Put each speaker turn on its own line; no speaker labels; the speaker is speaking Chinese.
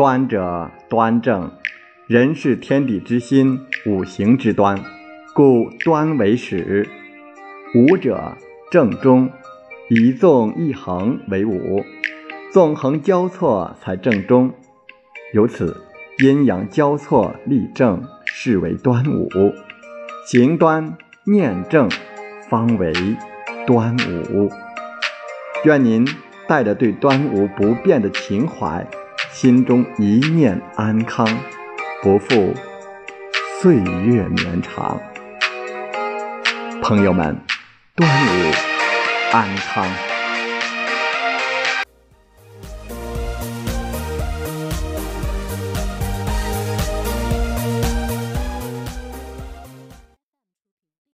端者端正，人是天地之心，五行之端，故端为始。五者正中，一纵一横为五，纵横交错才正中。由此，阴阳交错立正，是为端午。行端念正，方为端午。愿您带着对端午不变的情怀，心中一念安康，不负岁月绵长。朋友们，端午安康。